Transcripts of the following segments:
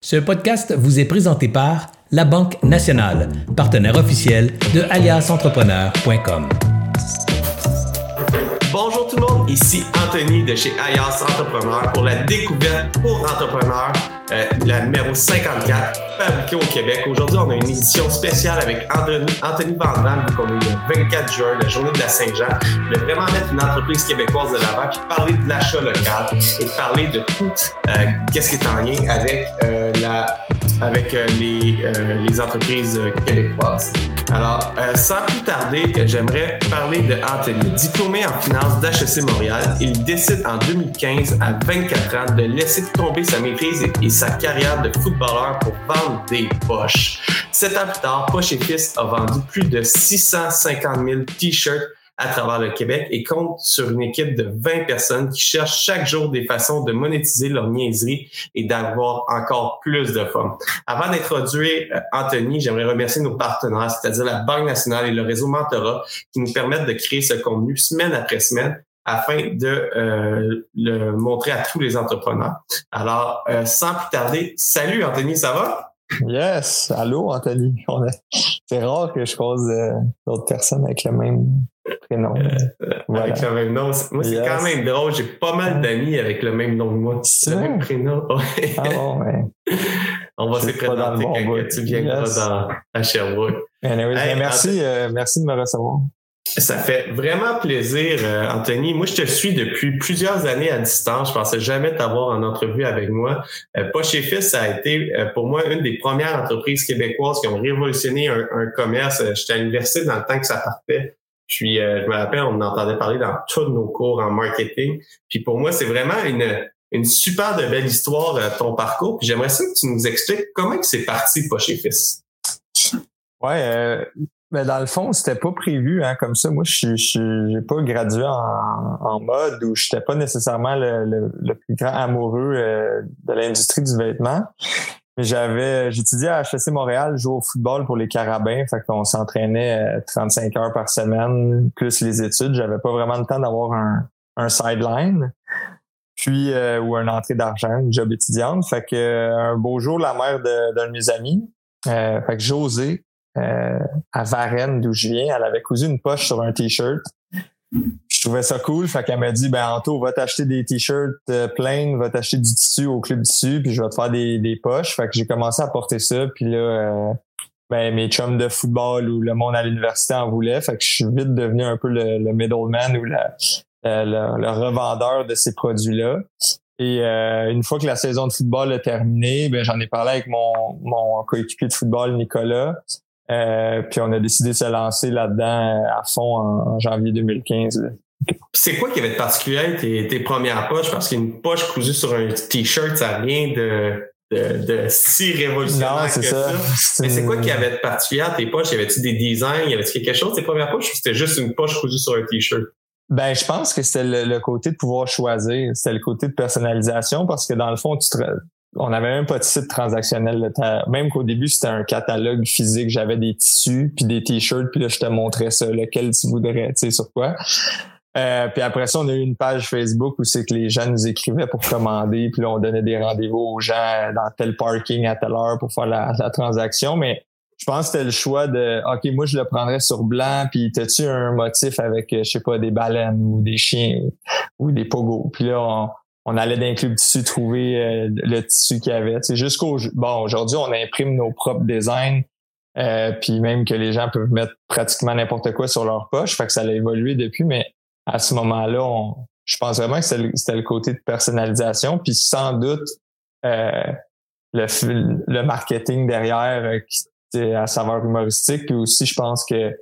Ce podcast vous est présenté par La Banque Nationale, partenaire officiel de aliasentrepreneur.com. Bonjour tout le monde, ici Anthony de chez Alias Entrepreneur pour la découverte pour entrepreneurs, euh, la numéro 54, fabriquée au Québec. Aujourd'hui, on a une édition spéciale avec Anthony, Anthony Van Damme, le 24 juin, la journée de la Saint-Jean. de vraiment mettre une entreprise québécoise de l'avant, puis parler de l'achat local et parler de tout euh, qu'est-ce qui est en lien avec euh, la avec les, entreprises québécoises. Alors, sans plus tarder, j'aimerais parler de Anthony. Diplômé en finance d'HEC Montréal, il décide en 2015, à 24 ans, de laisser tomber sa maîtrise et sa carrière de footballeur pour vendre des poches. Sept ans plus tard, Poche et Fils a vendu plus de 650 000 t-shirts à travers le Québec et compte sur une équipe de 20 personnes qui cherchent chaque jour des façons de monétiser leur niaiserie et d'avoir encore plus de fun. Avant d'introduire euh, Anthony, j'aimerais remercier nos partenaires, c'est-à-dire la Banque nationale et le réseau Mentora, qui nous permettent de créer ce contenu semaine après semaine afin de euh, le montrer à tous les entrepreneurs. Alors, euh, sans plus tarder, salut Anthony, ça va? Yes, allô Anthony. C'est rare que je pose d'autres personnes avec le même prénom. Euh, avec le même nom. Moi, c'est quand même drôle. J'ai pas mal d'amis avec le même nom que moi. Le même prénom. ah bon, ouais. On va se présenter quand tu viendras dans, à Sherbrooke. merci, euh, merci de me recevoir. Ça fait vraiment plaisir, euh, Anthony. Moi, je te suis depuis plusieurs années à distance. Je pensais jamais t'avoir en entrevue avec moi. Euh, Poche et Fils, ça a été pour moi une des premières entreprises québécoises qui ont révolutionné un, commerce. J'étais à l'université dans le temps que ça partait. Puis euh, je me rappelle, on entendait parler dans tous nos cours en marketing. Puis pour moi, c'est vraiment une, une super belle histoire, euh, ton parcours. Puis j'aimerais ça que tu nous expliques comment c'est parti pas chez Fils. Ouais, euh, mais dans le fond, c'était pas prévu hein, comme ça. Moi, je n'ai pas gradué en, en mode où j'étais pas nécessairement le, le, plus grand amoureux euh, de l'industrie du vêtement j'avais, j'étudiais à HEC Montréal, je jouais au football pour les Carabins, fait qu'on s'entraînait 35 euh, heures par semaine, plus les études. J'avais pas vraiment le temps d'avoir un, un sideline, puis euh, ou un entrée d'argent, une job étudiante. Fait que euh, un beau jour, la mère d'un de, mes amis, fait que José, à Varennes, d'où je viens, elle avait cousu une poche sur un t-shirt je trouvais ça cool. Fait qu'elle m'a dit, ben, Anto, va t'acheter des t-shirts euh, pleins, va t'acheter du tissu au club tissu, puis je vais te faire des, des poches. Fait que j'ai commencé à porter ça. Puis là, euh, ben, mes chums de football ou le monde à l'université en voulaient. Fait que je suis vite devenu un peu le, middleman ou le, le, revendeur de ces produits-là. Et euh, une fois que la saison de football a terminé, ben, j'en ai parlé avec mon, mon coéquipier de football, Nicolas. Euh, puis on a décidé de se lancer là-dedans à fond en, janvier 2015. C'est quoi qui avait de particulier tes, tes premières poches? Parce qu'une poche cousue sur un t-shirt, ça n'a rien de, de, de, si révolutionnaire que ça. Mais c'est quoi qui avait de particulier tes poches? Y avait-tu des designs? Y avait-tu quelque chose tes premières poches ou c'était juste une poche cousue sur un t-shirt? Ben, je pense que c'était le, le, côté de pouvoir choisir. C'était le côté de personnalisation parce que dans le fond, tu te, on avait même pas de site transactionnel. Même qu'au début, c'était un catalogue physique. J'avais des tissus, puis des t-shirts, puis là, je te montrais ça, lequel tu voudrais, tu sais, sur quoi. Euh, puis après ça, on a eu une page Facebook où c'est que les gens nous écrivaient pour commander, puis là, on donnait des rendez-vous aux gens dans tel parking à telle heure pour faire la, transaction. Mais je pense que c'était le choix de OK, moi je le prendrais sur blanc, puis t'as-tu un motif avec, je sais pas, des baleines ou des chiens ou, des pogos? Puis là, on, on allait d'un club tissu trouver euh, le tissu qu'il y avait. C'est jusqu'au bon aujourd'hui on imprime nos propres designs. Euh, puis même que les gens peuvent mettre pratiquement n'importe quoi sur leur poche, fait que ça a évolué depuis, mais à ce moment-là, je pense vraiment que c'était le, côté de personnalisation, puis sans doute euh, le, le marketing derrière qui à saveur humoristique, puis aussi je pense que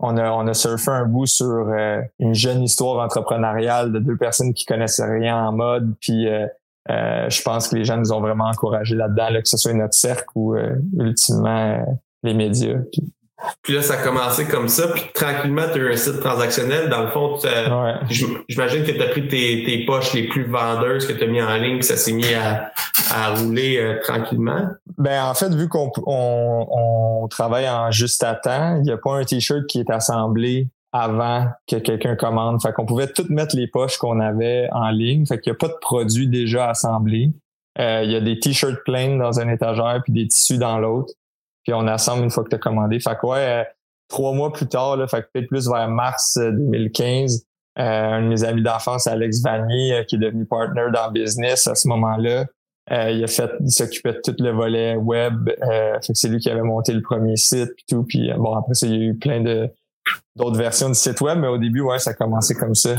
on a, on a surfé un bout sur euh, une jeune histoire entrepreneuriale de deux personnes qui connaissaient rien en mode. Puis euh, euh, je pense que les gens nous ont vraiment encouragés là-dedans, que ce soit notre cercle ou ultimement les médias. Là, ça a commencé comme ça, puis tranquillement, tu as eu un site transactionnel. Dans le fond, j'imagine que tu as pris tes, tes, poches les plus vendeuses que tu as mis en ligne, puis ça s'est mis à, à rouler euh, tranquillement. Ben en fait, vu qu'on on, on, travaille en juste à temps, il n'y a pas un t-shirt qui est assemblé avant que quelqu'un commande. Fait qu'on pouvait toutes mettre les poches qu'on avait en ligne. Fait qu'il n'y a pas de produit déjà assemblé. Euh, il y a des t-shirts pleins dans un étagère puis des tissus dans l'autre. Puis on assemble une fois que tu as commandé. Fait que ouais, trois mois plus tard, là, fait que peut-être plus vers mars 2015, un de mes amis d'enfance, Alex Vanier, qui est devenu partner dans le business à ce moment-là, euh, il a fait, il s'occupait de tout le volet web. Euh, c'est lui qui avait monté le premier site puis tout. Puis euh, bon, après ça, il y a eu plein de d'autres versions du site web, mais au début, ouais, ça a commencé comme ça.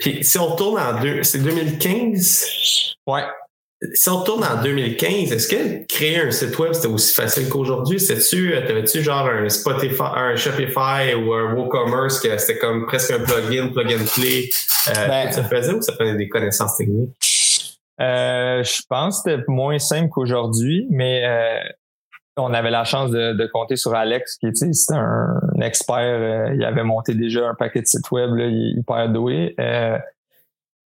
Puis si on retourne en deux, c'est 2015. Ouais. Si on retourne en 2015, est-ce que créer un site web c'était aussi facile qu'aujourd'hui? C'était-tu, euh, t'avais-tu genre un Spotify, un Shopify ou un WooCommerce que c'était comme presque un plugin, plug and play? Euh, ben, ça faisait ou ça prenait des connaissances techniques? Euh, je pense que c'était moins simple qu'aujourd'hui, mais euh, on avait la chance de, compter sur Alex, qui était un, expert. Il avait monté déjà un paquet de sites web, là, hyper doué.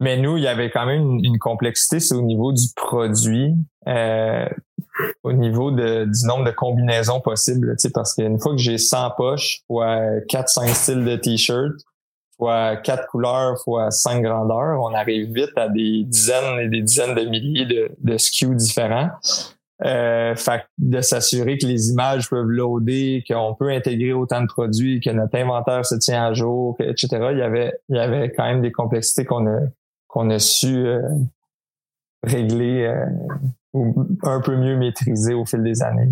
Mais nous, il y avait quand même une, complexité, c'est au niveau du produit, au niveau de, du nombre de combinaisons possibles, parce qu'une fois que j'ai 100 poches, fois 4-5 styles de t-shirt, fois quatre couleurs, fois cinq grandeurs, on arrive vite à des dizaines et des dizaines de milliers de, de SKUs différents. Euh, fait de s'assurer que les images peuvent loader, qu'on peut intégrer autant de produits, que notre inventaire se tient à jour, etc. Il y avait, il y avait quand même des complexités qu'on a, qu'on a su euh, régler euh, ou un peu mieux maîtriser au fil des années.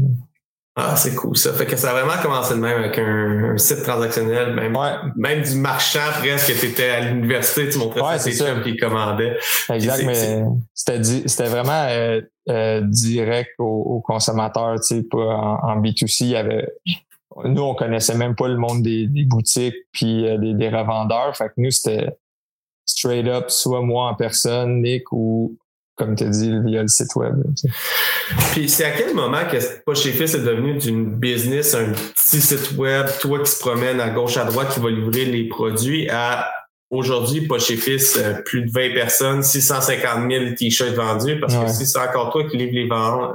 Ah, c'est cool ça. Fait que ça a vraiment commencé de même avec un, site transactionnel, même, même du marchand presque, tu étais à l'université, tu montrais ouais, ça chums qui commandaient. Exact, mais c'était, c'était vraiment euh, euh, direct aux, consommateurs, tu sais, pas en, B2C, il y avait nous, on connaissait même pas le monde des, boutiques puis euh, des, des, revendeurs. Fait que nous, c'était straight up, soit moi en personne, Nick, ou comme tu as dit, via le site web. Puis c'est à quel moment que Poche chez Fils est devenu d'une business, un petit site web, toi qui se promène à gauche à droite, qui va livrer les produits, à aujourd'hui, Poche chez Fils, euh, plus de 20 personnes, 650 000 t-shirts vendus, parce que si c'est encore toi qui livre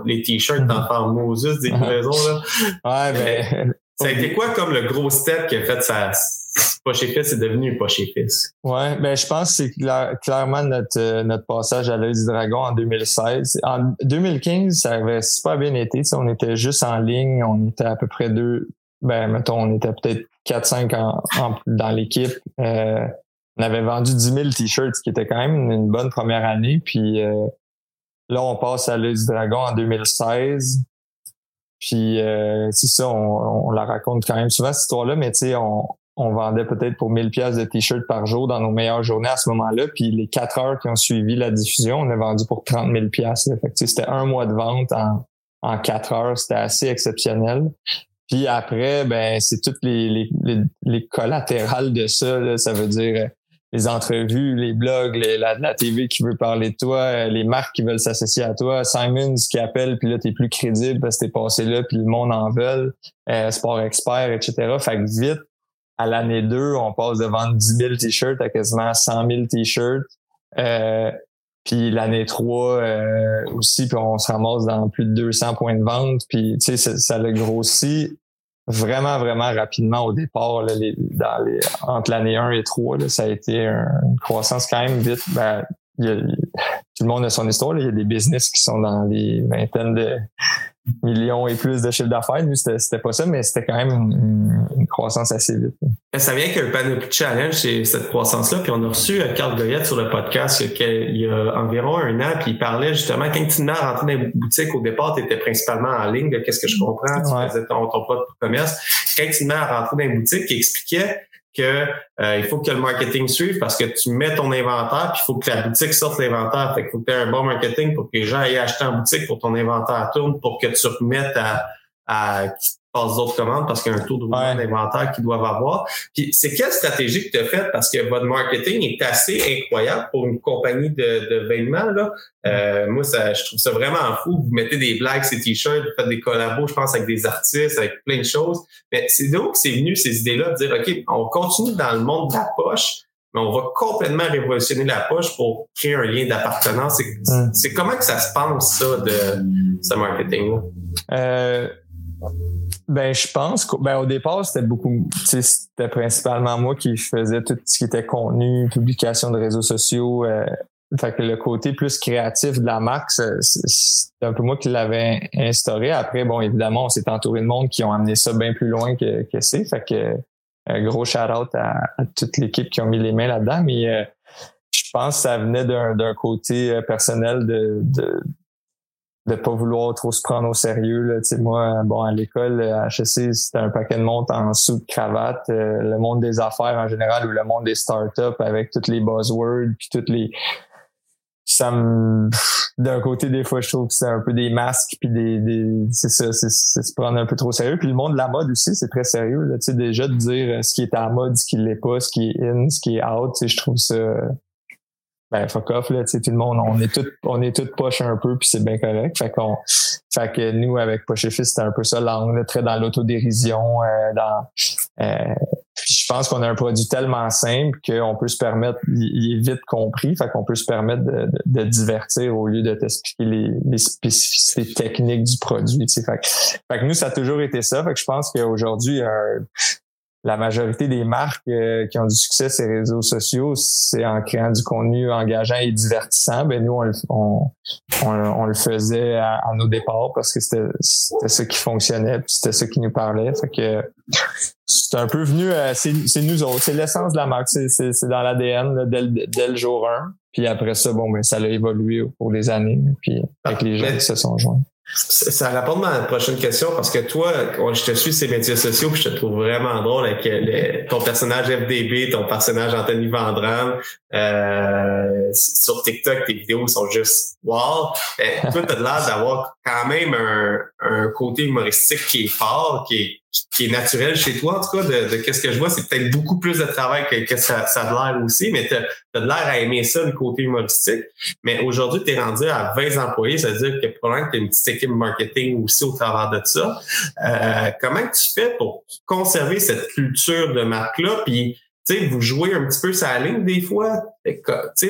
les, les t-shirts, t'en fais Moses des livraisons, là. Ouais, ben. Ça a été quoi comme le gros step qui a fait sa, chez Fils, c'est devenu pas chez Fils. Ouais, ben je pense que c'est clairement notre, euh, notre passage à l'œil du dragon en 2016. En 2015, ça avait super bien été. On était juste en ligne, on était à peu près deux, ben mettons, on était peut-être 4-5 en, dans l'équipe. Euh, on avait vendu 10 000 t-shirts, ce qui était quand même une bonne première année. Puis euh, là, on passe à l'œil du dragon en 2016. Puis c'est ça, on, on, la raconte quand même souvent cette histoire-là, mais tu sais, on, on vendait peut-être pour 1000 pièces de t-shirts par jour dans nos meilleures journées à ce moment-là. Puis les quatre heures qui ont suivi la diffusion, on a vendu pour 30 000 pièces. C'était un mois de vente en, en quatre heures. C'était assez exceptionnel. Puis après, ben c'est toutes les, les, les, collatérales de ça. Ça veut dire les entrevues, les blogs, la, TV qui veut parler de toi, les marques qui veulent s'associer à toi, Simons qui appelle, puis là, t'es plus crédible parce que t'es passé là, puis le monde en veut, euh, Sport Expert, etc. Fait que vite, à l'année 2, on passe de vendre 10 000 t-shirts à quasiment 100 000 t-shirts. Euh, puis l'année 3 euh, aussi, puis on se ramasse dans plus de 200 points de vente. Puis tu sais, ça, ça a grossi vraiment, vraiment rapidement au départ. Entre l'année 1 et 3, là, ça a été une croissance quand même vite. Ben, tout le monde a son histoire. Il y a des business qui sont dans les vingtaines de millions et plus de chiffre d'affaires. Nous, c'était pas ça, mais c'était quand même une, croissance assez vite. Ça vient qu'un Panoply Challenge, c'est cette croissance-là. Puis on a reçu euh, Carl Goyette sur le podcast il y a environ un an, puis il parlait justement, quand tu venais à rentrer dans les boutiques, au départ, tu étais principalement en ligne, qu'est-ce que je comprends, tu faisais ton, ton propre commerce. Quand tu venais à rentrer dans les boutiques, il expliquait que euh, il faut que le marketing suive parce que tu mets ton inventaire, puis il faut que la boutique sorte l'inventaire. Fait qu'il faut que tu aies un bon marketing pour que les gens aillent acheter en boutique pour ton inventaire tourne, pour que tu remettes à, à passe d'autres commandes parce qu'il y a un taux de roulement d'inventaire qu'ils doivent avoir. Puis c'est quelle stratégie que tu as faite? Parce que votre marketing est assez incroyable pour une compagnie de, de vêtements. Là. Euh, moi, ça, je trouve ça vraiment fou. Vous mettez des blagues, ces t-shirts, vous faites des collabos, je pense, avec des artistes, avec plein de choses. Mais c'est que c'est venu ces idées-là de dire, OK, on continue dans le monde de la poche, mais on va complètement révolutionner la poche pour créer un lien d'appartenance. C'est, comment que ça se pense, ça, de ce marketing-là? Euh ben, je pense qu'au ben, départ, c'était beaucoup, c'était principalement moi qui faisais tout ce qui était contenu, publication de réseaux sociaux, euh, fait que le côté plus créatif de la marque, c'est un peu moi qui l'avais instauré. Après, bon, évidemment, on s'est entouré de monde qui ont amené ça bien plus loin que, que c'est. Fait que un gros shout-out à, toute l'équipe qui ont mis les mains là-dedans. Mais euh, je pense que ça venait d'un côté euh, personnel de, de de pas vouloir trop se prendre au sérieux. Là. sais moi, bon, à l'école, à HEC, c'était un paquet de monde en sous de cravate. Euh, le monde des affaires en général ou le monde des startups avec toutes les buzzwords puis toutes les. Ça me. D'un côté, des fois, je trouve que c'est un peu des masques puis des. des... C'est ça, c'est se prendre un peu trop sérieux. Puis le monde de la mode aussi, c'est très sérieux. Là. sais déjà de dire ce qui est à la mode, ce qui l'est pas, ce qui est in, ce qui est out, je trouve ça ben fuck off là, tu sais, tout le monde, on est tout, on est tout poche un peu, puis c'est bien correct. Fait qu'on, fait que nous avec Poche c'était un peu ça l'angle, très dans l'autodérision, euh, dans. Euh, je pense qu'on a un produit tellement simple qu'on peut se permettre, il, est vite compris, fait qu'on peut se permettre de, de, divertir au lieu de t'expliquer les, les, spécificités techniques du produit. Tu sais. Fait, que, fait que nous, ça a toujours été ça. Fait que je pense qu'aujourd'hui, la majorité des marques euh, qui ont du succès sur les réseaux sociaux, c'est en créant du contenu engageant et divertissant. Ben nous, on le, on, on, le faisait à, nos départs parce que c'était ça qui fonctionnait, puis c'était ça qui nous parlait. Fait que c'est un peu venu, euh, c'est nous autres, c'est l'essence de la marque, c'est dans l'ADN dès, dès, le jour 1. Puis après ça, bon, ben ça a évolué au cours des années, puis avec les gens qui se sont joints. Ça à ma prochaine question parce que toi, je te suis ces médias sociaux puis je te trouve vraiment drôle avec ton personnage FDB, ton personnage Anthony Vandram. Euh, sur TikTok, tes vidéos sont juste wow. Euh, toi, tu as l'air d'avoir quand même un, un côté humoristique qui est fort, qui est qui est naturel chez toi, en tout cas, de, de qu'est-ce que je vois, c'est peut-être beaucoup plus de travail que, que ça, ça a l'air aussi, mais tu as, de l'air à aimer ça, le côté humoristique. Mais aujourd'hui, tu es rendu à 20 employés, ça veut dire que probablement que tu as une petite équipe marketing aussi au travers de ça. Euh, comment tu fais pour conserver cette culture de marque-là, puis vous jouez un petit peu sa ligne des fois,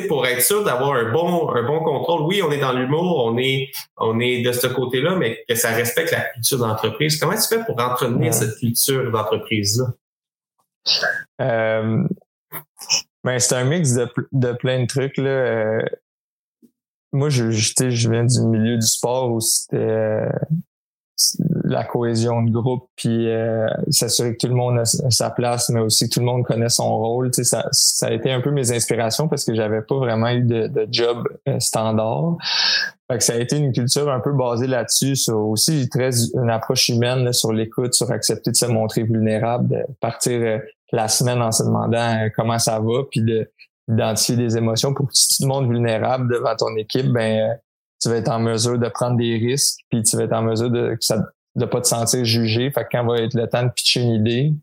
pour être sûr d'avoir un bon, un bon contrôle. Oui, on est dans l'humour, on est, on est de ce côté-là, mais que ça respecte la culture d'entreprise. Comment tu fais pour entretenir cette culture d'entreprise-là? Euh, ben, c'est un mix de, de plein de trucs. Là. Euh, moi, je, je viens du milieu du sport où c'était euh, la cohésion de groupe, puis euh, s'assurer que tout le monde a sa place, mais aussi que tout le monde connaît son rôle. Tu sais, ça, ça a été un peu mes inspirations parce que j'avais pas vraiment eu de, de job euh, standard. Fait que ça a été une culture un peu basée là-dessus, sur aussi très une approche humaine sur l'écoute, sur accepter de se montrer vulnérable, de partir euh, la semaine en se demandant comment ça va, puis de d'identifier des émotions pour que si tu te montres vulnérable devant ton équipe, ben tu vas être en mesure de prendre des risques, puis tu vas être en mesure de de pas te sentir jugé. Fait que quand va être le temps de pitcher une idée,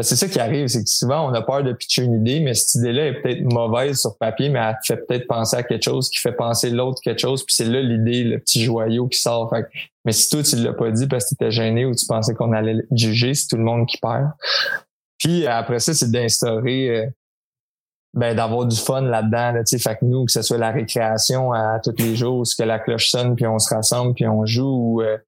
c'est ça qui arrive, c'est que souvent on a peur de pitcher une idée, mais cette idée-là est peut-être mauvaise sur papier, mais elle fait peut-être penser à quelque chose qui fait penser l'autre quelque chose, puis c'est là l'idée, le petit joyau qui sort. Fait mais si toi tu l'as pas dit parce que tu étais gêné ou tu pensais qu'on allait juger, c'est tout le monde qui perd. Puis après ça, c'est d'instaurer euh, ben d'avoir du fun là-dedans là, fait que nous que ce soit la récréation à tous les jours ce que la cloche sonne puis on se rassemble puis on joue ou euh,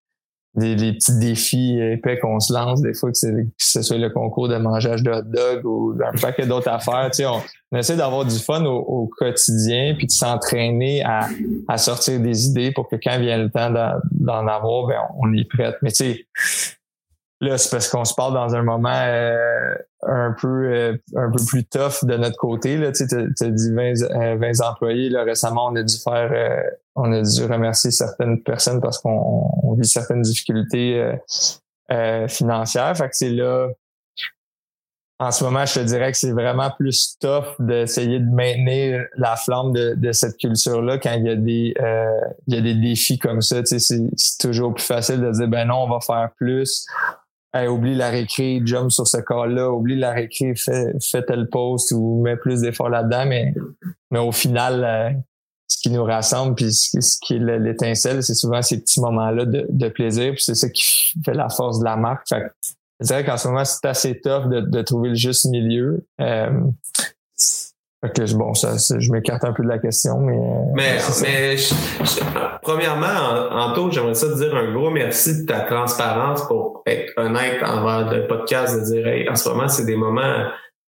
des, petits défis épais qu'on se lance des fois que, ce soit le concours de mangeage de hot dog ou un paquet d'autres affaires tu sais. On, essaie d'avoir du fun au, quotidien puis de s'entraîner à, à sortir des idées pour que quand vient le temps d'en avoir ben on, est prête mais tu sais Là, c'est parce qu'on se parle dans un moment euh, un peu euh, un peu plus tough de notre côté. Là. Tu as, dit 20, 20, euh, employés. Là, récemment, on a dû faire on a dû remercier certaines personnes parce qu'on vit certaines difficultés financières. Fait que c'est là. En ce moment, je te dirais que c'est vraiment plus tough d'essayer de maintenir la flamme de, de cette culture-là quand il y a des il y a des défis comme ça. C'est toujours plus facile de dire ben non, on va faire plus oublie la récrit, jump sur ce cas-là, oublie la récré, fais, fais tel post ou mets plus d'efforts là-dedans, mais, mais au final, euh, ce qui nous rassemble puis ce, qui est l'étincelle, c'est souvent ces petits moments-là de, de, plaisir, puis c'est ça qui fait la force de la marque. Fait je dirais qu'en ce moment, c'est assez tough de, de, trouver le juste milieu. Euh, que bon, ça, je m'écarte un peu de la question, mais. Euh, mais, mais premièrement, Anto, j'aimerais ça te dire un gros merci de ta transparence pour être honnête envers le podcast, de dire hey, en ce moment, c'est des moments,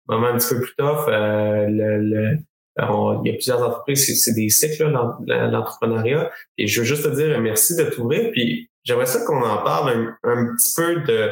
moments un petit peu plus tough. Euh, le, il y a plusieurs entreprises, c'est des cycles l'entrepreneuriat. Et je veux juste te dire merci de t'ouvrir. Puis j'aimerais ça qu'on en parle un, petit peu de,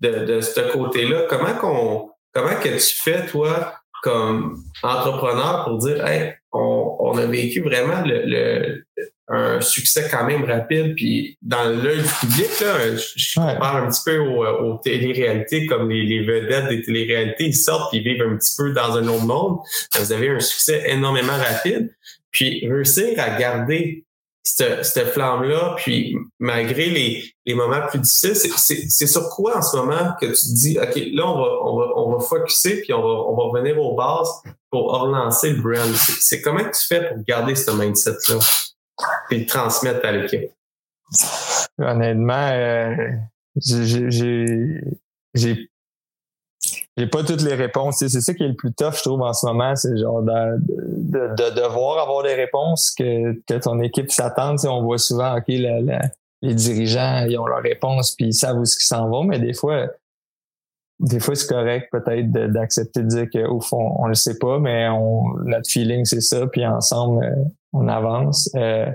de, de ce côté-là. Comment qu'on comment que tu fais, toi, comme entrepreneur pour dire hey, on, on a vécu vraiment le, le, un succès quand même rapide. Puis dans l'œil du public, là, je, compare un petit peu aux, aux télé-réalités, comme les, les, vedettes des télé-réalités, ils sortent et vivent un petit peu dans un autre monde. Vous avez un succès énormément rapide. Puis réussir à garder cette, flamme-là, puis malgré les, les moments plus difficiles, c'est sur quoi en ce moment que tu te dis, OK, là, on va, on va, on va focuser, puis on va, on va revenir aux bases pour relancer le brand. C'est comment tu fais pour garder ce mindset-là et le transmettre à l'équipe? Honnêtement, euh, j'ai j'ai pas toutes les réponses. C'est ça qui est le plus tough, je trouve, en ce moment. C'est genre de, de, devoir avoir des réponses que, que ton équipe s'attend. On voit souvent, OK, les dirigeants, ils ont leurs réponses, puis ils savent où ce qu'ils s'en vont, mais des fois, des fois, c'est correct peut-être d'accepter de, dire qu'au fond, on le sait pas, mais on, notre feeling, c'est ça, puis ensemble, euh, on avance. Euh,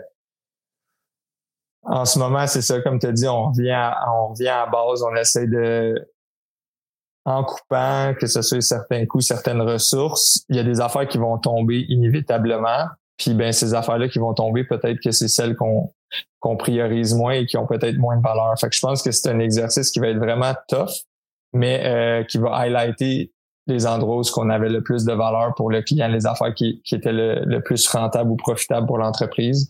en ce moment, c'est ça, comme tu as dit, on revient à, on revient à base, on essaie de en coupant, que ce soit certains coûts, certaines ressources, il y a des affaires qui vont tomber inévitablement. Puis ben ces affaires-là qui vont tomber, peut-être que c'est celles qu'on qu'on priorise moins et qui ont peut-être moins de valeur. Fait que je pense que c'est un exercice qui va être vraiment tough, mais euh, qui va highlighter les endroits où qu'on avait le plus de valeur pour le client, les affaires qui, qui étaient le, plus rentables ou profitables pour l'entreprise,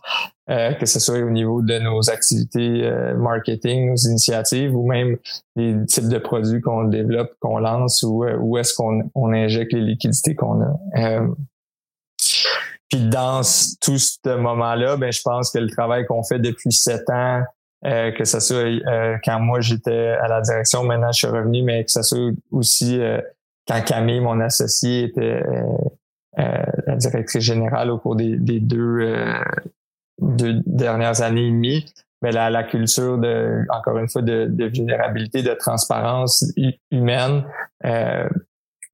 euh, que ce soit au niveau de nos activités euh, marketing, nos initiatives ou même les types de produits qu'on développe, qu'on lance ou euh, où est-ce qu'on on injecte les liquidités qu'on a. Euh, puis dans tout ce moment-là, ben je pense que le travail qu'on fait depuis sept ans, que ce soit quand moi j'étais à la direction, maintenant je suis revenu, mais que ce soit aussi quand Camille, mon associé, était euh, euh, la directrice générale au cours des, deux, euh, deux, dernières années et demie, mais la, la culture de, encore une fois, de, de vulnérabilité, de transparence humaine, euh,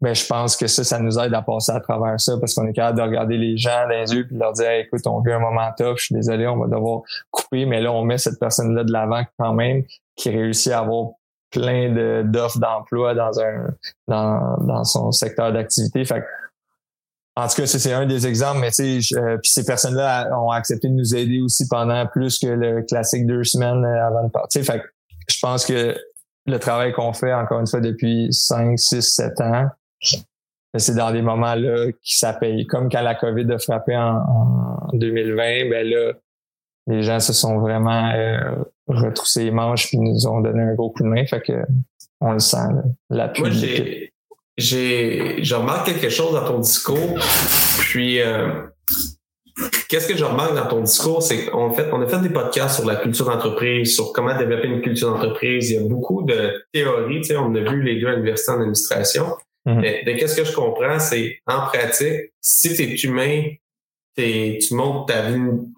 ben, je pense que ça, ça nous aide à passer à travers ça parce qu'on est capable de regarder les gens dans les yeux et de leur dire écoute, on vit un moment top, je suis désolé, on va devoir couper, mais là, on met cette personne-là de l'avant quand même qui réussit à avoir plein d'offres d'emploi dans un dans, dans son secteur d'activité. Fait en tout cas, c'est un des exemples, mais tu sais, euh, puis ces personnes-là ont accepté de nous aider aussi pendant plus que le classique deux semaines euh, avant de partir. Fait je pense que le travail qu'on fait, encore une fois, depuis 5, 6, 7 ans, c'est dans des moments-là qui ça paye. Comme quand la COVID a frappé en, 2020, ben là, les gens se sont vraiment euh, retroussé les manches puis nous ont donné un gros coup de main. Fait que on le sent, l'appui. Moi, j'ai, j'ai, je remarque quelque chose dans ton discours. Puis, euh, qu'est-ce que je remarque dans ton discours, c'est qu'on fait, on a fait des podcasts sur la culture d'entreprise, sur comment développer une culture d'entreprise. Il y a beaucoup de théories. Tu sais, on a vu les deux à l'université en administration. Mm-hmm. Mais, qu'est-ce que je comprends, c'est en pratique, si tu es humain, tu montres ta,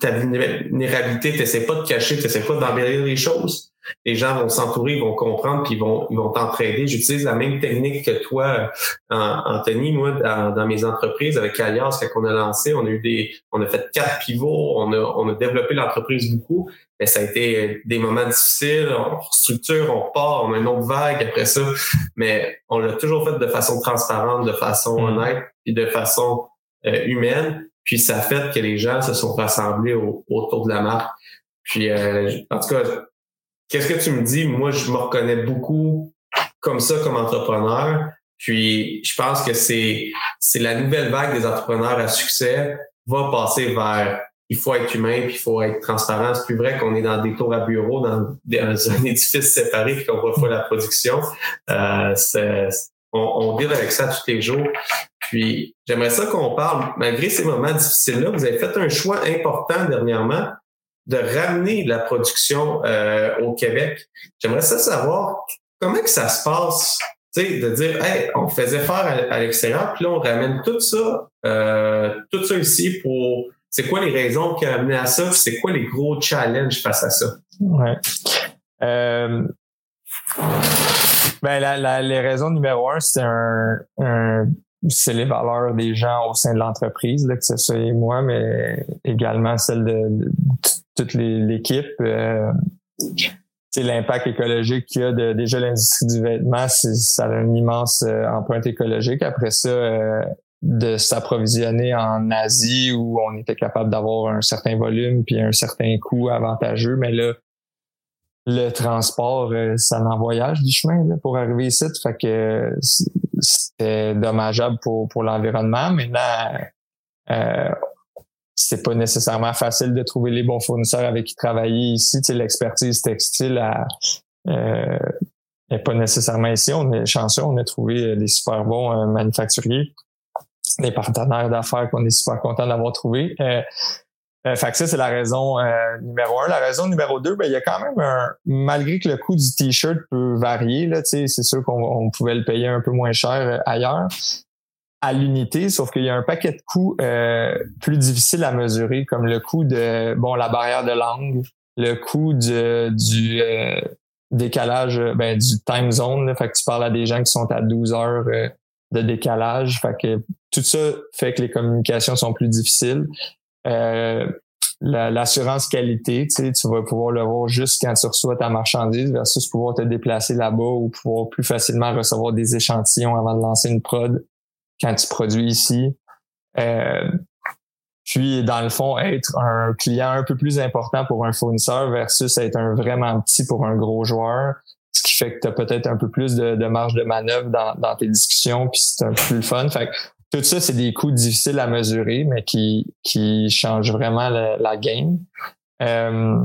ta vulnérabilité, tu n'essaies pas de cacher, tu n'essaies pas d'embellir les choses. Les gens vont s'entourer, ils vont comprendre, puis ils vont ils vont t'entraider. J'utilise la même technique que toi, Anthony. Moi, dans, mes entreprises avec Alias, quand on a lancé, on a eu des, on a fait quatre pivots, on a, on a développé l'entreprise beaucoup. Mais ça a été des moments difficiles. On structure, on part, on a une autre vague après ça. Mais on l'a toujours fait de façon transparente, de façon mm. honnête, et de façon euh, humaine. Puis ça fait que les gens se sont rassemblés autour de la marque. Puis euh, en tout cas, qu'est-ce que tu me dis? Moi, je me reconnais beaucoup comme ça comme entrepreneur. Puis je pense que c'est c'est la nouvelle vague des entrepreneurs à succès va passer vers il faut être humain puis il faut être transparent. C'est plus vrai qu'on est dans des tours à bureau, dans, un édifice séparé puis qu'on reçoit la production. Euh, on, on avec ça tous les jours. Puis j'aimerais ça qu'on parle, malgré ces moments difficiles-là, vous avez fait un choix important dernièrement de ramener la production euh, au Québec. J'aimerais ça savoir comment que ça se passe, tu sais, de dire, hey, on faisait faire à, l'extérieur, puis là on ramène tout ça, euh, tout ça ici pour. C'est quoi les raisons qui ont amené à ça? C'est quoi les gros challenges face à ça? Ouais. Euh, ben, la, la, les raisons numéro un, c'est un, un c'est les valeurs des gens au sein de l'entreprise, que ce soit moi, mais également celle de, toute l'équipe. Euh, c'est l'impact écologique qu'il y a de déjà l'industrie du vêtement, ça a une immense euh, empreinte écologique. Après ça, euh, de s'approvisionner en Asie où on était capable d'avoir un certain volume puis un certain coût avantageux, mais là, le transport, euh, ça en voyage du chemin là, pour arriver ici. Fait que c'était dommageable pour, pour l'environnement. Maintenant, euh, c'est pas nécessairement facile de trouver les bons fournisseurs avec qui travailler ici. Tu l'expertise textile à, euh, est pas nécessairement ici. On est chanceux, on a trouvé des super bons euh, manufacturiers, des partenaires d'affaires qu'on est super content d'avoir trouvé. Euh, euh, fait que ça, c'est la raison euh, numéro un. La raison numéro deux, ben, il y a quand même un, malgré que le coût du T-shirt peut varier, là, c'est sûr qu'on pouvait le payer un peu moins cher euh, ailleurs à l'unité, sauf qu'il y a un paquet de coûts plus difficiles à mesurer, comme le coût de bon la barrière de langue, le coût du, du décalage, ben, du time zone. fait que tu parles à des gens qui sont à 12 heures de décalage. Fait que tout ça fait que les communications sont plus difficiles. Euh, l'assurance qualité, tu, sais, tu vas pouvoir le voir juste quand tu reçois ta marchandise versus pouvoir te déplacer là-bas ou pouvoir plus facilement recevoir des échantillons avant de lancer une prod quand tu produis ici. Euh, puis, dans le fond, être un client un peu plus important pour un fournisseur versus être un vraiment petit pour un gros joueur, ce qui fait que tu as peut-être un peu plus de, marge de manœuvre dans, tes discussions, puis c'est un peu plus fun. Fait que tout ça, c'est des coûts difficiles à mesurer, mais qui, qui changent vraiment la, game. Euh,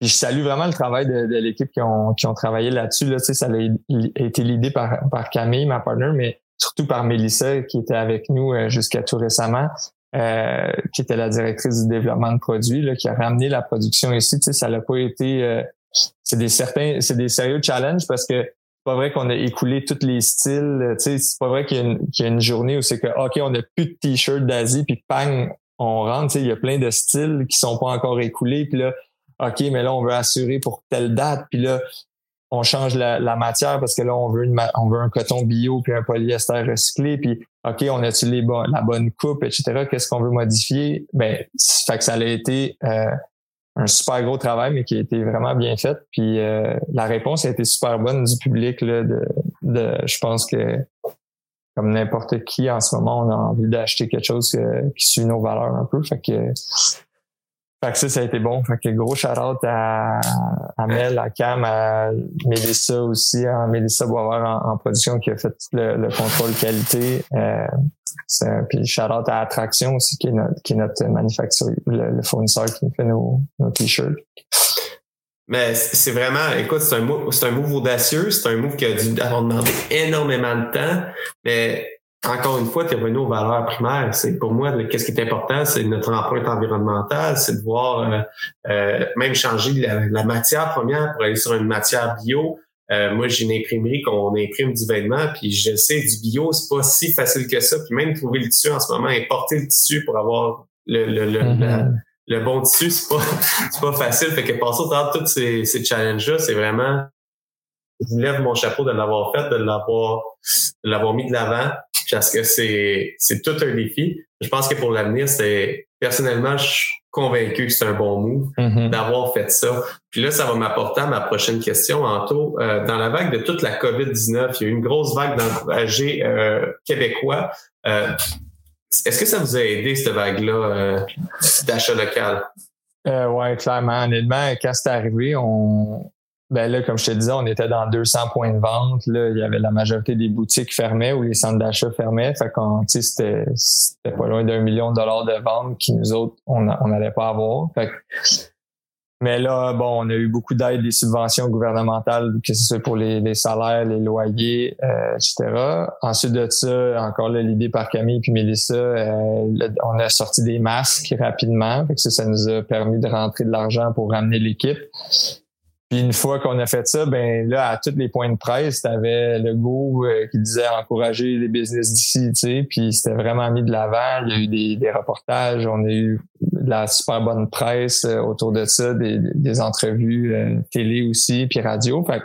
je salue vraiment le travail de, l'équipe qui ont, qui ont travaillé là-dessus. Là, tu sais, ça a été l'idée par, par Camille, ma partner, mais surtout par Mélissa, qui était avec nous euh, jusqu'à tout récemment, euh, qui était la directrice du développement de produits, là, qui a ramené la production ici. Tu sais, ça n'a pas été... Euh, c'est des certains, c'est des sérieux challenges parce que pas vrai qu'on a écoulé tous les styles. Sais, c'est pas vrai qu'il y, a une journée où c'est que, OK, on n'a plus de t-shirts d'Asie, puis pang, on rentre. Il y a plein de styles qui sont pas encore écoulés. Puis là, OK, mais là, on veut assurer pour telle date. Puis là, on change la, matière parce que là, on veut, on veut un coton bio puis un polyester recyclé. Puis, OK, on a-tu la bonne coupe, etc. Qu'est-ce qu'on veut modifier? Ben, fait que ça a été... Euh, un super gros travail, mais qui a été vraiment bien fait. Puis euh, la réponse a été super bonne du public. Là, de, de, je pense que comme n'importe qui en ce moment, on a envie d'acheter quelque chose qui suit nos valeurs un peu. Fait que fait que ça, ça a été bon. Fait que gros shout à, à Mel, à Cam, à Mélissa aussi, à Mélissa Boisvert en, production qui a fait le, le contrôle qualité. Euh, puis shout à Attraction aussi, qui est notre, qui est notre manufacturier, le, fournisseur qui fait nos, nos t-shirts. Mais c'est vraiment, écoute, c'est un move, c'est un move audacieux, c'est un move qui a dû avoir demandé énormément de temps, mais encore une fois, tu es revenu aux valeurs primaires. C'est pour moi, qu'est-ce qui est important, c'est notre empreinte environnementale, c'est de voir euh, euh, même changer la, matière première pour aller sur une matière bio. Euh, moi, j'ai une imprimerie qu'on imprime du vêtement, puis je sais du bio, c'est pas si facile que ça. Puis même trouver le tissu en ce moment, importer le tissu pour avoir le, le, le, mm-hmm. bon tissu, c'est pas c'est pas facile. Fait que passer au travers de tous ces, ces challenges-là, c'est vraiment je lève mon chapeau de l'avoir fait, de l'avoir de l'avoir mis de l'avant parce que c'est, c'est tout un défi. Je pense que pour l'avenir, c'est personnellement, je suis convaincu que c'est un bon move mm-hmm. d'avoir fait ça. Puis là, ça va m'apporter à ma prochaine question, Anto. Euh, dans la vague de toute la COVID-19, il y a eu une grosse vague d'encouragés euh, québécois. Euh, est-ce que ça vous a aidé, cette vague-là d'achat local? Euh, oui, clairement. Honnêtement, quand c'est arrivé, on, ben là, comme je te disais, on était dans 200 points de vente. Là, il y avait la majorité des boutiques fermées ou les centres d'achat fermés. Fait qu'on, c'était, c'était pas loin d'un million de dollars de ventes qui nous autres, on n'allait pas avoir. Fait mais là, bon, on a eu beaucoup d'aide des subventions gouvernementales, que ce soit pour les, salaires, les loyers, euh, etc. Ensuite de ça, encore l'idée par Camille puis Mélissa, euh, on a sorti des masques rapidement. Fait que ça, ça nous a permis de rentrer de l'argent pour ramener l'équipe. Puis une fois qu'on a fait ça, ben là, à tous les points de presse, t'avais le go euh, qui disait encourager les business d'ici, tu sais, puis c'était vraiment mis de l'avant. Il y a eu des, des, reportages, on a eu de la super bonne presse euh, autour de ça, des, des entrevues euh, télé aussi, puis radio. Fait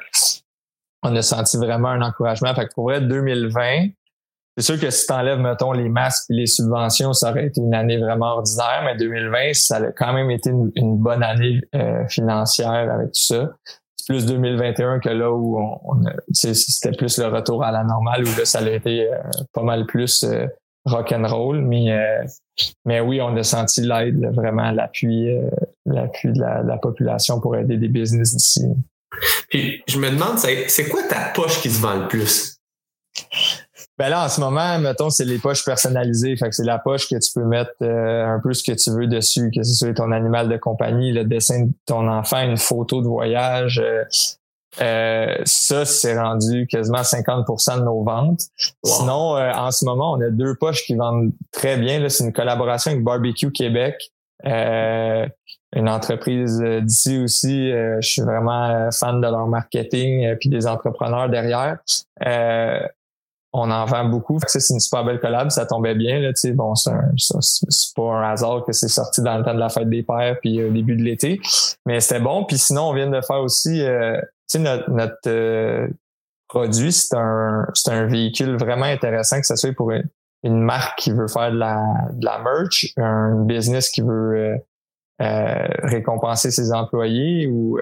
on a senti vraiment un encouragement. Fait que pour vrai, 2020, c'est sûr que si tu enlèves, mettons, les masques et les subventions, ça aurait été une année vraiment ordinaire, mais 2020, ça a quand même été une, bonne année euh, financière avec tout ça. C'est plus 2021 que là où on, c'était plus le retour à la normale, où là, ça a été euh, pas mal plus euh, rock and roll, mais mais oui, on a senti l'aide, vraiment l'appui, l'appui de la, de la population pour aider des business d'ici. Puis je me demande, c'est quoi ta poche qui se vend le plus? Ben là, en ce moment, mettons, c'est les poches personnalisées. Fait que c'est la poche que tu peux mettre euh, un peu ce que tu veux dessus, que ce soit ton animal de compagnie, le dessin de ton enfant, une photo de voyage. Euh, euh ça, c'est rendu quasiment 50% de nos ventes. Sinon, euh, en ce moment, on a deux poches qui vendent très bien. C'est une collaboration avec Barbecue Québec. une entreprise d'ici aussi. je suis vraiment fan de leur marketing puis des entrepreneurs derrière on en vend beaucoup. C'est une super belle collab, ça tombait bien. Là, bon, c'est pas un hasard que c'est sorti dans le temps de la fête des pères puis au début de l'été. Mais c'était bon. Puis sinon, on vient de faire aussi euh, notre, notre euh, produit, c'est un, c'est un véhicule vraiment intéressant que ça soit pour une, marque qui veut faire de la, de la merch, un business qui veut euh, euh récompenser ses employés ou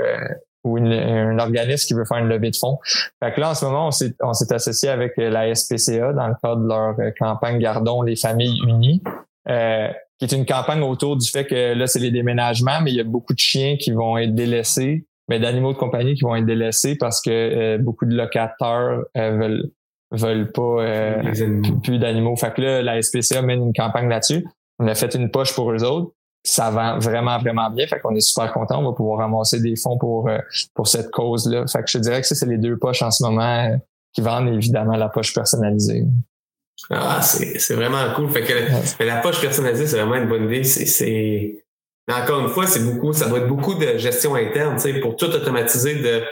ou un organisme qui veut faire une levée de fonds. Fait que là, en ce moment, on s'est, on s'est associé avec euh, la SPCA dans le cadre de leur euh, campagne Gardons les familles unies, euh, qui est une campagne autour du fait que là, c'est les déménagements, mais il y a beaucoup de chiens qui vont être délaissés, mais d'animaux de compagnie qui vont être délaissés parce que beaucoup de locataires veulent veulent pas plus, d'animaux. Fait que là, la SPCA mène une campagne là-dessus. On a fait une poche pour eux autres ça va vraiment, vraiment bien. Fait qu'on est super content. On va pouvoir ramasser des fonds pour, euh, pour cette cause-là. Fait que je dirais que ça, c'est les deux poches en ce moment euh, qui vendent évidemment la poche personnalisée. Ah, c'est vraiment cool. Fait que la poche personnalisée, c'est vraiment une bonne idée. C'est encore une fois, c'est beaucoup, ça doit être beaucoup de gestion interne, tu sais, pour tout automatiser de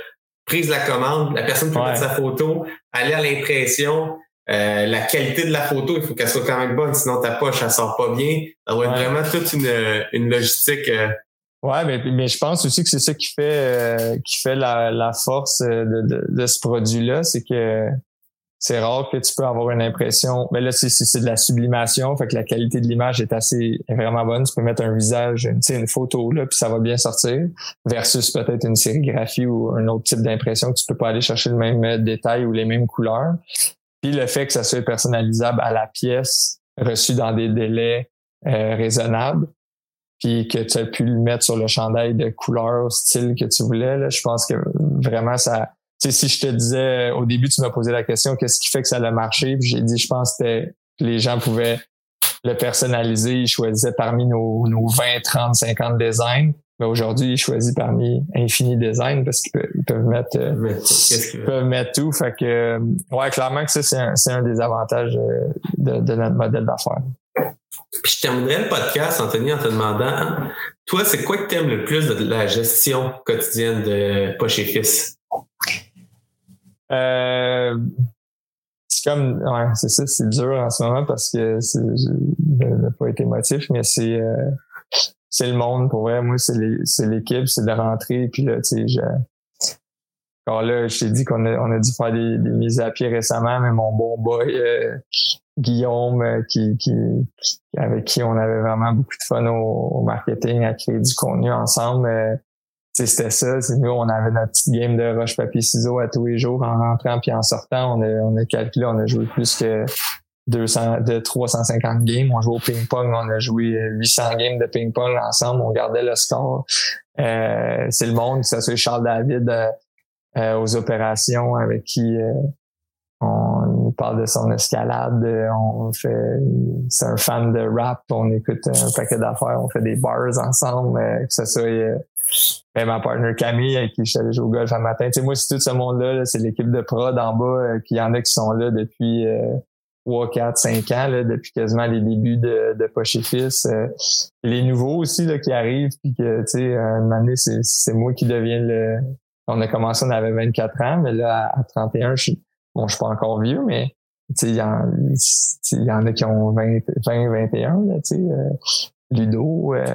prise de la commande, la personne peut mettre sa photo, aller à l'impression, euh, la qualité de la photo, il faut qu'elle soit quand même bonne, sinon ta poche, elle sort pas bien. Ça doit être vraiment toute une, une logistique. Euh. Ouais, mais, mais je pense aussi que c'est ça qui fait euh, qui fait la, la force de, de, de ce produit-là, c'est que c'est rare que tu peux avoir une impression. Mais là, c'est, c'est de la sublimation, fait que la qualité de l'image est assez est vraiment bonne. Tu peux mettre un visage, une, une photo là, puis ça va bien sortir. Versus peut-être une sérigraphie ou un autre type d'impression que tu peux pas aller chercher le même détail ou les mêmes couleurs. Puis le fait que ça soit personnalisable à la pièce, reçu dans des délais euh, raisonnables, puis que tu as pu le mettre sur le chandail de couleur, style que tu voulais, là, je pense que vraiment ça... Tu sais, si je te disais, au début, tu m'as posé la question, qu'est-ce qui fait que ça a marché? J'ai dit, je pense que les gens pouvaient le personnaliser, ils choisissaient parmi nos, nos 20, 30, 50 designs. Mais aujourd'hui, ils choisissent parmi Infini Design parce qu'ils peuvent, mettre, euh, peuvent mettre tout. Fait que, euh, ouais, clairement que ça, c'est un, un, des avantages euh, de, de notre modèle d'affaires. Puis je terminerai le podcast, Anthony, en te demandant, toi, c'est quoi que tu aimes le plus de la gestion quotidienne de Poche et Fils? Euh, c'est comme, ouais, c'est ça, c'est dur en ce moment parce que je n'ai pas été émotif, mais c'est, c'est le monde pour vrai. Moi, c'est l'équipe, c'est de rentrer. Puis là, tu sais, je... Alors là, je t'ai dit qu'on a, on a dû faire des, des, mises à pied récemment, mais mon bon boy euh, Guillaume, euh, qui, qui, avec qui on avait vraiment beaucoup de fun au, marketing, à créer du contenu ensemble. Euh, c'était ça. C'est nous, on avait notre petite game de roche papier ciseaux à tous les jours en rentrant puis en sortant. On a, on a calculé, on a joué plus que 200, de 350 games. On jouait au ping-pong, on a joué 800 games de ping-pong ensemble, on gardait le score. Euh, c'est le monde, ça soit Charles David euh, euh, aux opérations avec qui on parle de son escalade, on fait c'est un fan de rap, on écoute un paquet d'affaires, on fait des bars ensemble, que ce soit ben, ma partner Camille avec qui je suis allé jouer au golf un matin. Tu sais, moi, c'est tout ce monde-là, c'est l'équipe de prod en bas, qui y en a qui sont là depuis 3, 4, 5 ans, là, depuis quasiment les débuts de, de Poche Fils. Euh, les nouveaux aussi là, qui arrivent, puis que, tu sais, une année, c'est, moi qui deviens le... On a commencé, on avait 24 ans, mais là, à, 31, je suis... Bon, je suis pas encore vieux, mais il y, en, y en a qui ont 20, 20 21, là, tu sais. Euh, Ludo, euh,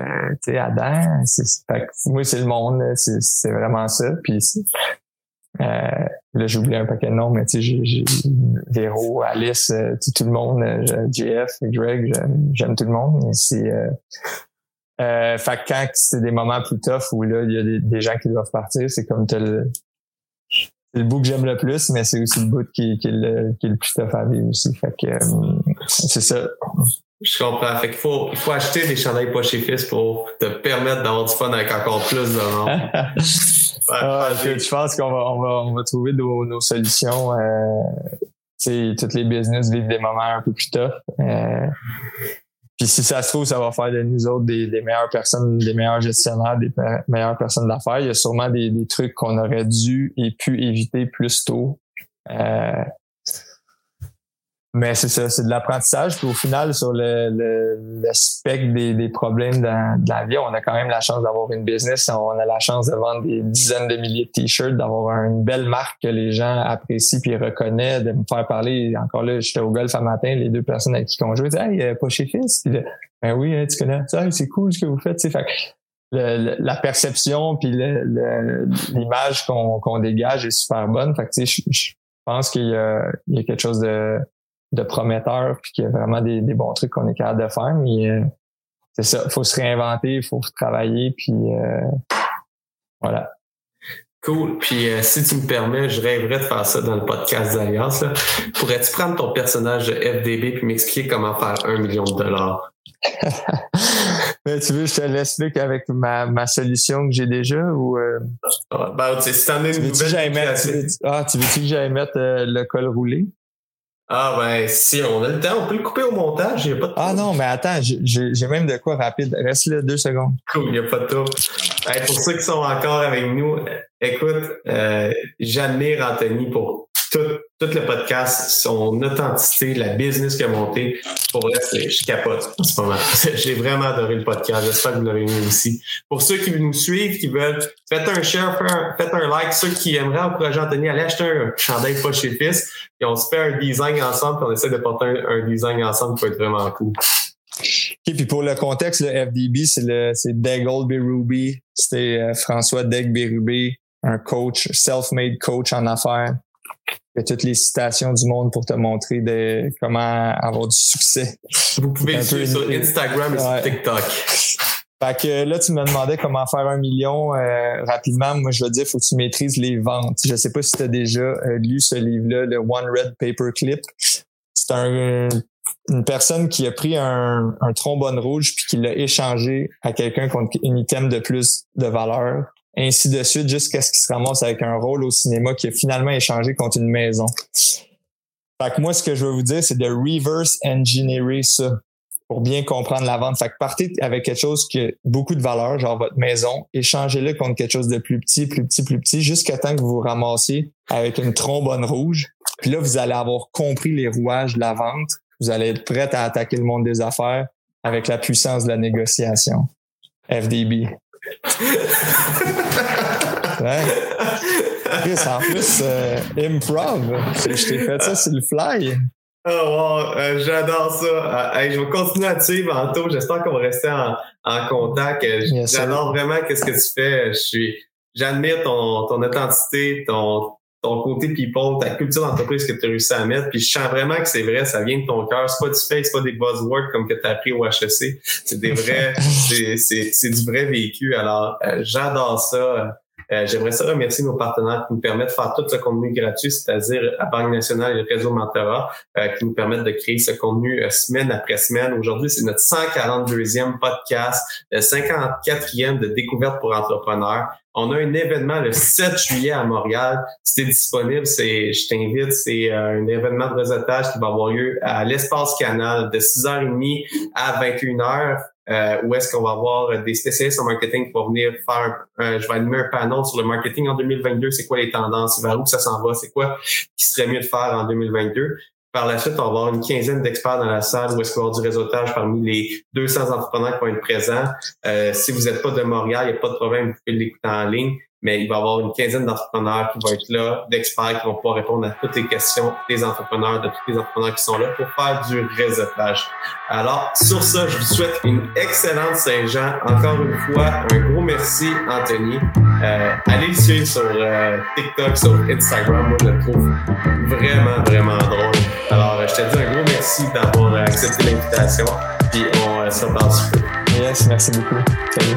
tu sais, Adam, c'est, moi, c'est le monde, c'est vraiment ça. Puis Euh, là, j'ai oublié un paquet de noms, mais tu sais, j'ai Véro, Alice, euh, tout, le monde, euh, JF, Greg, j'aime tout le monde. C'est euh, euh, fait quand c'est des moments plus tough où là, il y a des, gens qui doivent partir, c'est comme le, le bout que j'aime le plus, mais c'est aussi le bout qui, qui, est le, qui est le plus tough à vivre aussi. Fait que c'est ça. Je comprends. Fait qu'il faut, il faut acheter des chandails poche et fils pour te permettre d'avoir du fun avec encore plus de monde. ah, je pense qu'on va, on va, on va trouver nos, nos solutions. Euh, toutes les business vivent des moments un peu plus tough. Euh, puis si ça se trouve, ça va faire de nous autres des, des meilleures personnes, des meilleurs gestionnaires, des meilleures personnes d'affaires. Il y a sûrement des, des trucs qu'on aurait dû et pu éviter plus tôt. Euh, mais c'est ça, c'est de l'apprentissage. Puis au final, sur le, le, spectre des, des problèmes de la vie, on a quand même la chance d'avoir une business. On a la chance de vendre des dizaines de milliers de t-shirts, d'avoir une belle marque que les gens apprécient puis reconnaissent, de me faire parler. Encore là, j'étais au golf un matin, les deux personnes avec qui on joue, disaient Hey, pas chez Fils. ben oui, hein, tu connais ça, c'est cool ce que vous faites. Fait, le, la perception puis l'image qu'on qu'on dégage est super bonne. Fait que, je, je pense qu'il y, y a quelque chose de de prometteur, puis qu'il y a vraiment des, bons trucs qu'on est capable de faire. Mais euh, c'est ça, faut se réinventer, il faut travailler, puis euh, voilà. Cool. Puis euh, si tu me permets, je rêverais de faire ça dans le podcast d'Alliance. Pourrais-tu prendre ton personnage de FDB puis m'expliquer comment faire un million de dollars? Mais tu veux, je te l'explique avec ma, ma solution que j'ai déjà ou ah, ben, si t'en une nouvelle. ah, tu veux-tu que j'aille mettre le col roulé? Ah ben si on a le temps, on peut le couper au montage, il n'y a pas de Ah non, mais attends, j'ai même de quoi rapide. Reste là deux secondes. Cool, il n'y a pas de tout. pour ceux qui sont encore avec nous, écoute, euh, j'admire Anthony pour tout, le podcast, son authenticité, la business qu'il a monté. Pour vrai, je capote en ce moment. J'ai vraiment adoré le podcast. J'espère que vous l'avez aimé aussi. Pour ceux qui nous suivent, qui veulent, faites un share, faites un like. Ceux qui aimeraient encourager Anthony, allez acheter un chandail pas chez Fils. Et on se fait un design ensemble, puis on essaie de porter un, design ensemble qui va être vraiment cool. OK, puis pour le contexte, le FDB, c'est le c'est Deggold Ruby. C'était euh, François Deg Berube, un coach, self-made coach en affaires y a toutes les citations du monde pour te montrer de comment avoir du succès. Vous pouvez le suivre sur Instagram et sur TikTok. Fait que là, tu me demandais comment faire un million euh, rapidement. Moi, je veux dire, faut que tu maîtrises les ventes. Je sais pas si tu as déjà euh, lu ce livre-là, le One Red Paper Clip. C'est un, une personne qui a pris un, un trombone rouge puis qui l'a échangé à quelqu'un contre un item de plus de valeur ainsi de suite, jusqu'à ce qu'il se ramasse avec un rôle au cinéma qui a finalement échangé contre une maison. Fait que moi, ce que je veux vous dire, c'est de reverse engineer ça pour bien comprendre la vente. Fait que partez avec quelque chose qui a beaucoup de valeur, genre votre maison, échangez-le contre quelque chose de plus petit, plus petit, plus petit, jusqu'à temps que vous vous ramassiez avec une trombone rouge. Puis là, vous allez avoir compris les rouages de la vente. Vous allez être prêt à attaquer le monde des affaires avec la puissance de la négociation. FDB ouais. en plus, euh, improv, je t'ai fait ça sur le fly. Oh wow, euh, j'adore ça. Euh, je vais continuer à te suivre, Anto. J'espère qu'on va rester en, en contact. J'adore vraiment qu'est-ce que tu fais. Je suis, j'admire ton, ton authenticité, ton, ton côté people, ta culture d'entreprise que tu as réussi à mettre. Puis je sens vraiment que c'est vrai, ça vient de ton cœur. C'est pas du fake, c'est pas des buzzwords comme que tu as appris au HEC. C'est des vrais, c'est du vrai vécu. Alors, euh, j'adore ça. Euh, j'aimerais ça remercier nos partenaires qui nous permettent de faire tout ce contenu gratuit, c'est-à-dire la Banque nationale et le réseau Mentorat, euh, qui nous permettent de créer ce contenu semaine après semaine. Aujourd'hui, c'est notre 142e podcast, le 54e de découverte pour entrepreneurs. On a un événement le 7 juillet à Montréal. Si t'es disponible, c'est, je t'invite, c'est euh, un événement de réseautage qui va avoir lieu à l'espace canal de 6h30 à 21h. Euh, où est-ce qu'on va avoir des spécialistes en marketing qui vont venir faire, je vais animer un panel sur le marketing en 2022, c'est quoi les tendances, vers où ça s'en va, c'est quoi qui serait mieux de faire en 2022. Par la suite, on va avoir une quinzaine d'experts dans la salle où est-ce qu'il va avoir du réseautage parmi les 200 entrepreneurs qui vont être présents. Euh, si vous n'êtes pas de Montréal, il n'y a pas de problème, vous pouvez l'écouter en ligne. Mais il va y avoir une quinzaine d'entrepreneurs qui vont être là, d'experts qui vont pouvoir répondre à toutes les questions des entrepreneurs, de tous les entrepreneurs qui sont là pour faire du réseautage. Alors, sur ça, je vous souhaite une excellente Saint-Jean. Encore une fois, un gros merci, Anthony. Euh, allez le suivre sur euh, TikTok, sur Instagram. Moi, je le trouve vraiment, vraiment drôle. Alors, je te dis un gros merci d'avoir accepté l'invitation. Puis, on se reparle Yes, merci beaucoup. Salut.